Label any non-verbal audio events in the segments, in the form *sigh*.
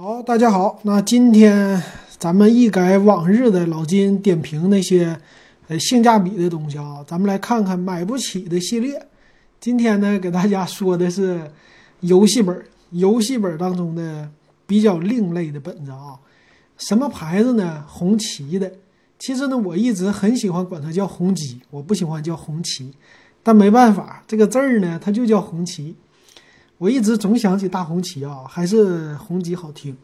好，大家好，那今天咱们一改往日的老金点评那些呃性价比的东西啊，咱们来看看买不起的系列。今天呢，给大家说的是游戏本，游戏本当中的比较另类的本子啊。什么牌子呢？红旗的。其实呢，我一直很喜欢管它叫红旗，我不喜欢叫红旗。但没办法，这个字儿呢，它就叫红旗。我一直总想起大红旗啊，还是红旗好听。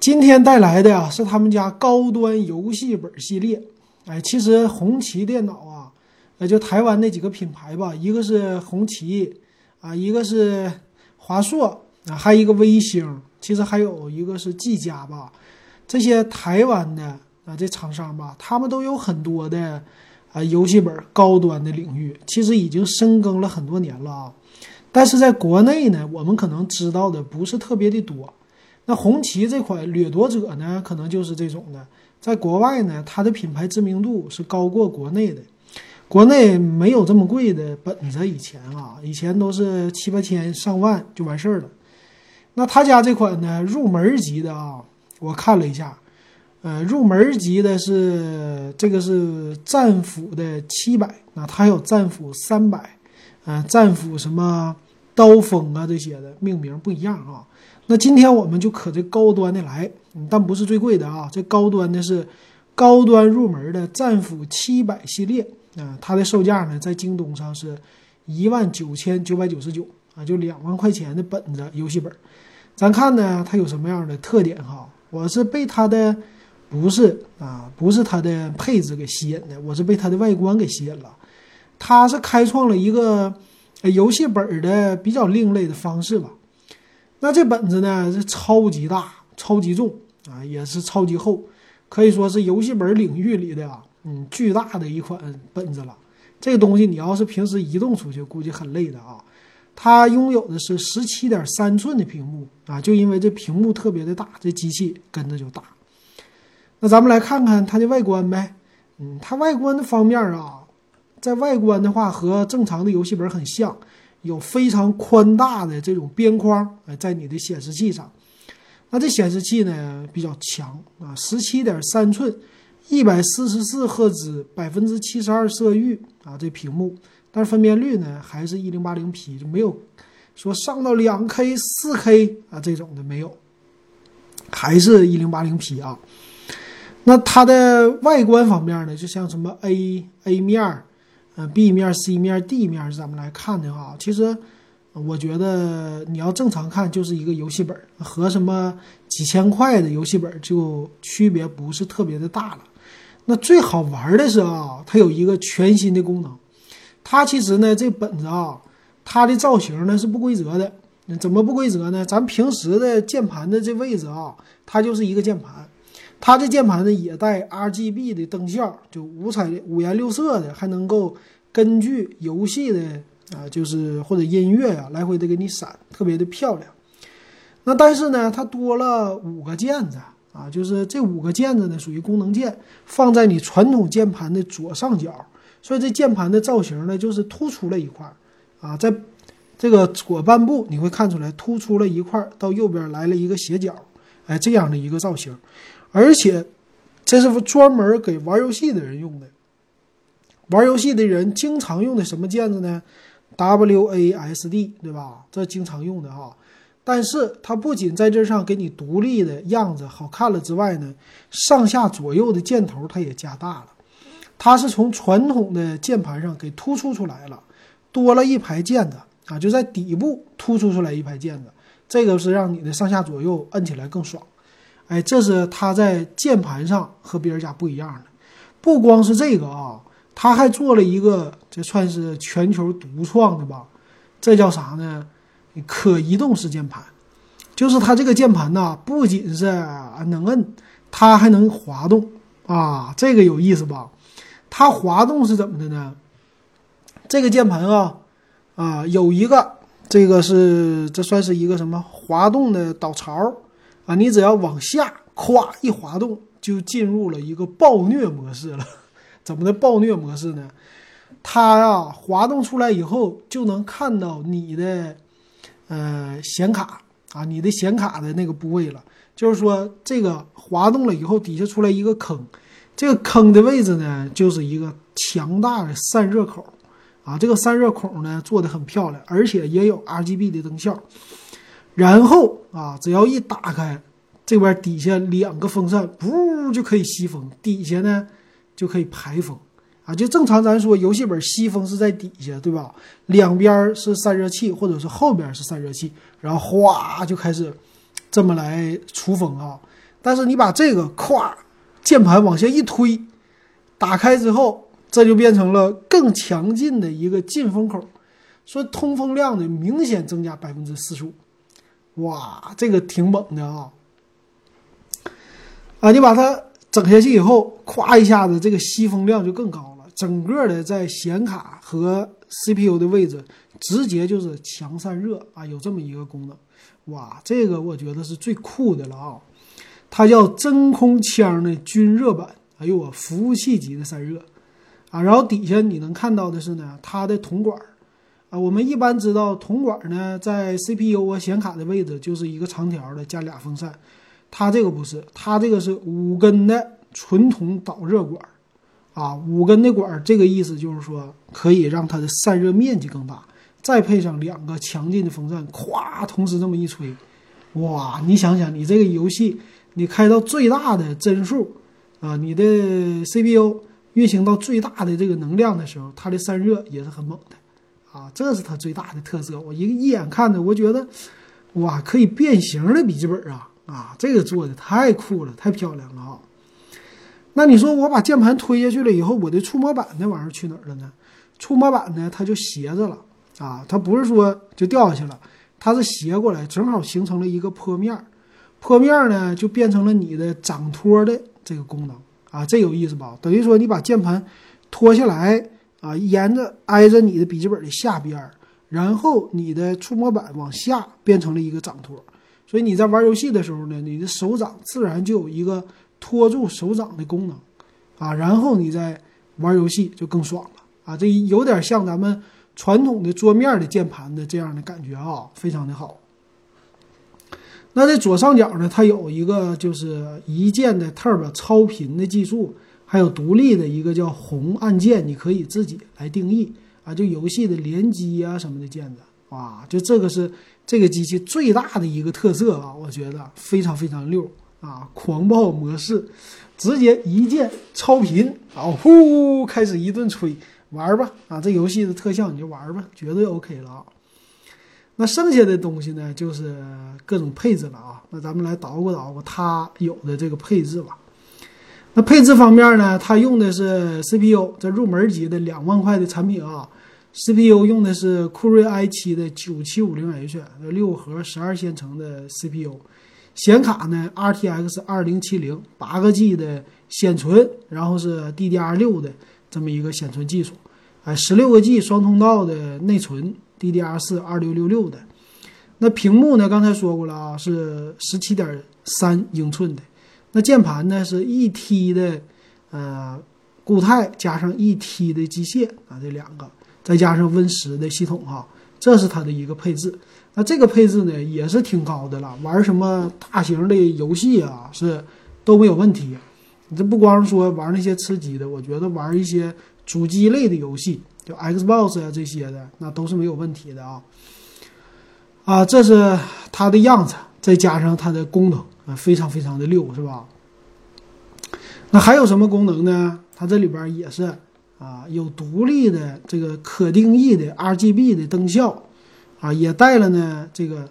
今天带来的呀，是他们家高端游戏本系列。哎，其实红旗电脑啊，呃，就台湾那几个品牌吧，一个是红旗啊，一个是华硕啊，还有一个微星，其实还有一个是技嘉吧。这些台湾的啊，这厂商吧，他们都有很多的啊游戏本高端的领域，其实已经深耕了很多年了啊。但是在国内呢，我们可能知道的不是特别的多。那红旗这款掠夺者呢，可能就是这种的。在国外呢，它的品牌知名度是高过国内的。国内没有这么贵的本子，以前啊，以前都是七八千、上万就完事儿了。那他家这款呢，入门级的啊，我看了一下，呃，入门级的是这个是战斧的七百，那它有战斧三百。嗯，战斧什么刀锋啊这些的命名不一样啊。那今天我们就可这高端的来，但不是最贵的啊。这高端的是高端入门的战斧七百系列啊，它的售价呢在京东上是一万九千九百九十九啊，就两万块钱的本子游戏本。咱看呢，它有什么样的特点哈？我是被它的不是啊，不是它的配置给吸引的，我是被它的外观给吸引了。它是开创了一个游戏本的比较另类的方式吧。那这本子呢是超级大、超级重啊，也是超级厚，可以说是游戏本领域里的啊，嗯，巨大的一款本子了。这个东西你要是平时移动出去，估计很累的啊。它拥有的是十七点三寸的屏幕啊，就因为这屏幕特别的大，这机器跟着就大。那咱们来看看它的外观呗。嗯，它外观的方面啊。在外观的话，和正常的游戏本很像，有非常宽大的这种边框，哎，在你的显示器上。那这显示器呢比较强啊，十七点三寸，一百四十四赫兹，百分之七十二色域啊，这屏幕，但是分辨率呢还是一零八零 P，就没有说上到两 K、四 K 啊这种的没有，还是一零八零 P 啊。那它的外观方面呢，就像什么 A A 面。呃，B 面、C 面、D 面是，咱们来看的话，其实我觉得你要正常看，就是一个游戏本，和什么几千块的游戏本就区别不是特别的大了。那最好玩的是啊，它有一个全新的功能。它其实呢，这本子啊，它的造型呢是不规则的。怎么不规则呢？咱平时的键盘的这位置啊，它就是一个键盘。它这键盘呢也带 RGB 的灯效，就五彩五颜六色的，还能够根据游戏的啊，就是或者音乐呀来回的给你闪，特别的漂亮。那但是呢，它多了五个键子啊，就是这五个键子呢属于功能键，放在你传统键盘的左上角，所以这键盘的造型呢就是突出了一块啊，在这个左半部你会看出来突出了一块，到右边来了一个斜角，哎，这样的一个造型。而且，这是专门给玩游戏的人用的。玩游戏的人经常用的什么键子呢？W A S D，对吧？这经常用的哈。但是它不仅在这上给你独立的样子好看了之外呢，上下左右的箭头它也加大了。它是从传统的键盘上给突出出来了，多了一排键子啊，就在底部突出出来一排键子，这个是让你的上下左右摁起来更爽。哎，这是它在键盘上和别人家不一样的。不光是这个啊，它还做了一个，这算是全球独创的吧？这叫啥呢？可移动式键盘，就是它这个键盘呐，不仅是能摁，它还能滑动啊！这个有意思吧？它滑动是怎么的呢？这个键盘啊，啊，有一个，这个是这算是一个什么滑动的导槽。啊，你只要往下咵一滑动，就进入了一个暴虐模式了。怎么的暴虐模式呢？它呀，滑动出来以后，就能看到你的呃显卡啊，你的显卡的那个部位了。就是说，这个滑动了以后，底下出来一个坑，这个坑的位置呢，就是一个强大的散热口，啊，这个散热孔呢做的很漂亮，而且也有 RGB 的灯效。然后啊，只要一打开，这边底下两个风扇，呜就可以吸风，底下呢就可以排风。啊，就正常咱说游戏本吸风是在底下，对吧？两边是散热器，或者是后边是散热器，然后哗就开始这么来出风啊。但是你把这个咵键盘往下一推，打开之后，这就变成了更强劲的一个进风口，说通风量呢明显增加百分之四十五。哇，这个挺猛的啊！啊，你把它整下去以后，咵一下子这个吸风量就更高了。整个的在显卡和 CPU 的位置，直接就是强散热啊，有这么一个功能，哇，这个我觉得是最酷的了啊！它叫真空腔的均热板，哎呦我服务器级的散热啊！然后底下你能看到的是呢，它的铜管啊，我们一般知道铜管呢，在 CPU 啊显卡的位置就是一个长条的加俩风扇，它这个不是，它这个是五根的纯铜导热管。啊，五根的管，这个意思就是说可以让它的散热面积更大，再配上两个强劲的风扇，咵，同时这么一吹，哇！你想想，你这个游戏你开到最大的帧数啊，你的 CPU 运行到最大的这个能量的时候，它的散热也是很猛的啊，这是它最大的特色。我一一眼看着，我觉得哇，可以变形的笔记本啊啊，这个做的太酷了，太漂亮了啊！那你说我把键盘推下去了以后，我的触摸板那玩意儿去哪儿了呢？触摸板呢，它就斜着了啊，它不是说就掉下去了，它是斜过来，正好形成了一个坡面儿，坡面儿呢就变成了你的掌托的这个功能啊，这有意思吧？等于说你把键盘拖下来啊，沿着挨着你的笔记本的下边，然后你的触摸板往下变成了一个掌托，所以你在玩游戏的时候呢，你的手掌自然就有一个。托住手掌的功能，啊，然后你再玩游戏就更爽了啊！这有点像咱们传统的桌面的键盘的这样的感觉啊，非常的好。那在左上角呢，它有一个就是一键的 Tab 超频的技术，还有独立的一个叫红按键，你可以自己来定义啊，就游戏的联机啊什么的键子，哇，就这个是这个机器最大的一个特色啊，我觉得非常非常溜。啊，狂暴模式，直接一键超频，然后呼开始一顿吹，玩吧！啊，这游戏的特效你就玩吧，绝对 OK 了啊。那剩下的东西呢，就是各种配置了啊。那咱们来捣鼓捣鼓它有的这个配置吧。那配置方面呢，它用的是 CPU，这入门级的两万块的产品啊，CPU 用的是酷睿 i7 的 9750H，六核十二线程的 CPU。显卡呢，RTX 二零七零，八个 G 的显存，然后是 DDR 六的这么一个显存技术，哎，十六个 G 双通道的内存，DDR 四二六六六的。那屏幕呢，刚才说过了啊，是十七点三英寸的。那键盘呢，是一 T 的，呃，固态加上一 T 的机械啊，这两个，再加上 Win 十的系统哈，这是它的一个配置。那这个配置呢也是挺高的了，玩什么大型的游戏啊是都没有问题。你这不光是说玩那些吃鸡的，我觉得玩一些主机类的游戏，就 Xbox 啊这些的，那都是没有问题的啊。啊，这是它的样子，再加上它的功能非常非常的溜，是吧？那还有什么功能呢？它这里边也是啊，有独立的这个可定义的 RGB 的灯效。啊，也带了呢，这个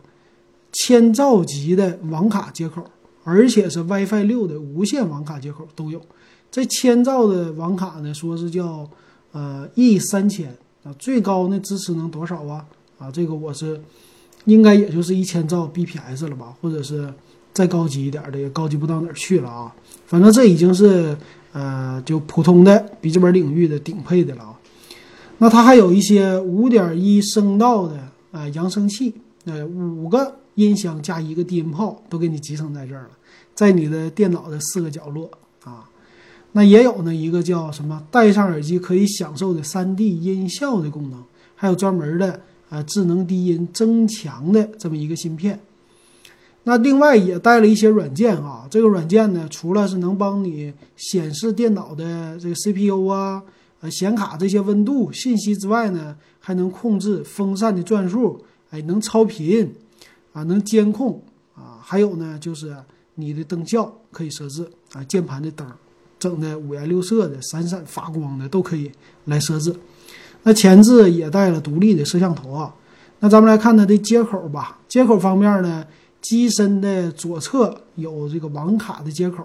千兆级的网卡接口，而且是 WiFi 六的无线网卡接口都有。这千兆的网卡呢，说是叫呃 E 三千啊，最高呢支持能多少啊？啊，这个我是应该也就是一千兆 bps 了吧，或者是再高级一点的，也高级不到哪儿去了啊。反正这已经是呃就普通的笔记本领域的顶配的了啊。那它还有一些五点一声道的。啊，扬声器，呃，五个音箱加一个低音炮都给你集成在这儿了，在你的电脑的四个角落啊。那也有呢，一个叫什么戴上耳机可以享受的三 D 音效的功能，还有专门的啊智能低音增强的这么一个芯片。那另外也带了一些软件啊，这个软件呢，除了是能帮你显示电脑的这个 CPU 啊、呃显卡这些温度信息之外呢，还能控制风扇的转速，哎，能超频啊，能监控啊，还有呢就是你的灯效可以设置啊，键盘的灯整的五颜六色的、闪闪发光的都可以来设置。那前置也带了独立的摄像头啊。那咱们来看它的接口吧，接口方面呢。机身的左侧有这个网卡的接口，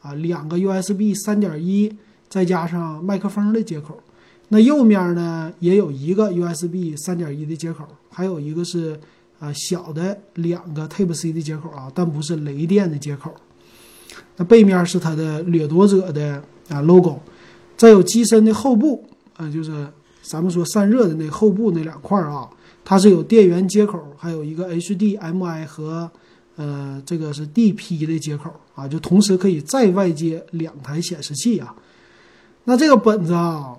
啊，两个 USB 三点一，再加上麦克风的接口。那右面呢也有一个 USB 三点一的接口，还有一个是啊小的两个 Type C 的接口啊，但不是雷电的接口。那背面是它的掠夺者的啊 logo，再有机身的后部啊，就是咱们说散热的那后部那两块啊。它是有电源接口，还有一个 HDMI 和呃这个是 DP 的接口啊，就同时可以再外接两台显示器啊。那这个本子啊，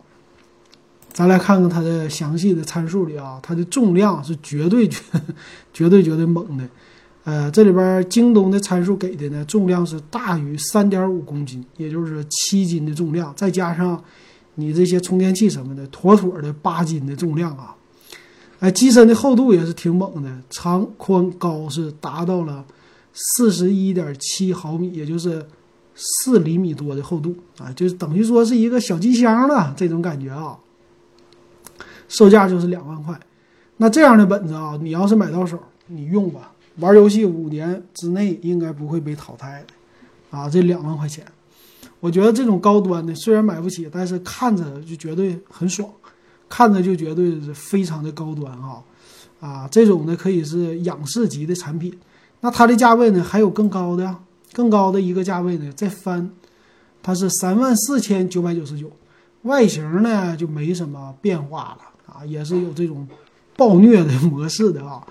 咱来看看它的详细的参数里啊，它的重量是绝对绝 *laughs* 绝对绝对猛的。呃，这里边京东的参数给的呢，重量是大于三点五公斤，也就是七斤的重量，再加上你这些充电器什么的，妥妥的八斤的重量啊。哎，机身的厚度也是挺猛的，长、宽、高是达到了四十一点七毫米，也就是四厘米多的厚度啊，就是等于说是一个小机箱了，这种感觉啊。售价就是两万块，那这样的本子啊，你要是买到手，你用吧，玩游戏五年之内应该不会被淘汰的啊。这两万块钱，我觉得这种高端的虽然买不起，但是看着就绝对很爽。看着就绝对是非常的高端啊，啊，这种呢可以是仰视级的产品。那它的价位呢还有更高的，更高的一个价位呢再翻，它是三万四千九百九十九。外形呢就没什么变化了啊，也是有这种暴虐的模式的啊。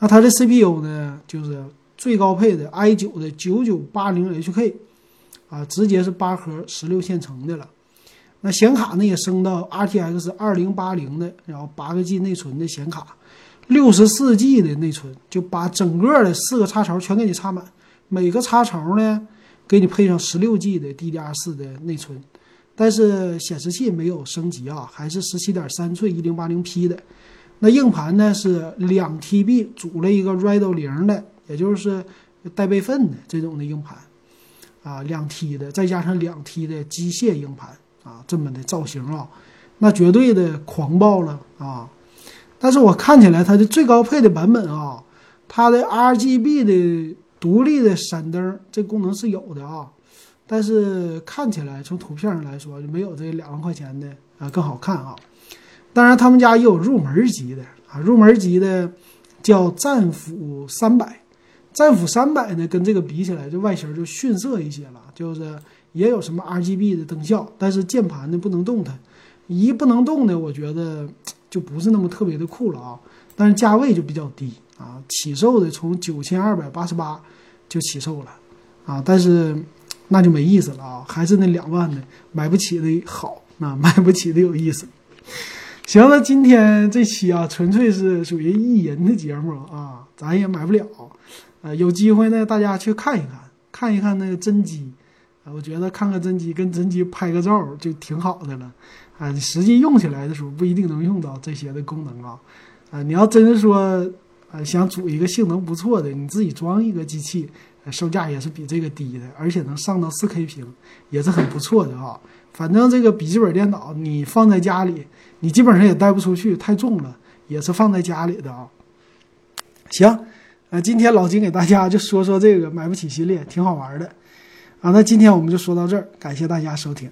那它的 CPU 呢就是最高配的 i 九的九九八零 HK 啊，直接是八核十六线程的了。那显卡呢也升到 RTX 二零八零的，然后八个 G 内存的显卡，六十四 G 的内存，就把整个的四个插槽全给你插满，每个插槽呢给你配上十六 G 的 DDR 四的内存，但是显示器没有升级啊，还是十七点三寸一零八零 P 的。那硬盘呢是两 TB 组了一个 Radeon 零的，也就是带备份的这种的硬盘啊，两 T 的，再加上两 T 的机械硬盘。啊，这么的造型啊，那绝对的狂暴了啊！但是我看起来它的最高配的版本啊，它的 RGB 的独立的闪灯这功能是有的啊，但是看起来从图片上来说就没有这两万块钱的啊更好看啊。当然，他们家也有入门级的啊，入门级的叫战斧三百，战斧三百呢跟这个比起来，这外形就逊色一些了，就是。也有什么 RGB 的灯效，但是键盘呢不能动它，一不能动呢，我觉得就不是那么特别的酷了啊。但是价位就比较低啊，起售的从九千二百八十八就起售了啊，但是那就没意思了啊，还是那两万的买不起的好啊，买不起的有意思。行了，今天这期啊，纯粹是属于意淫的节目啊，咱也买不了，呃，有机会呢，大家去看一看，看一看那个真机。我觉得看看真机跟真机拍个照就挺好的了，啊，实际用起来的时候不一定能用到这些的功能啊，啊，你要真是说啊想组一个性能不错的，你自己装一个机器，售价也是比这个低的，而且能上到 4K 屏，也是很不错的啊。反正这个笔记本电脑你放在家里，你基本上也带不出去，太重了，也是放在家里的啊。行，呃，今天老金给大家就说说这个买不起系列，挺好玩的。啊，那今天我们就说到这儿，感谢大家收听。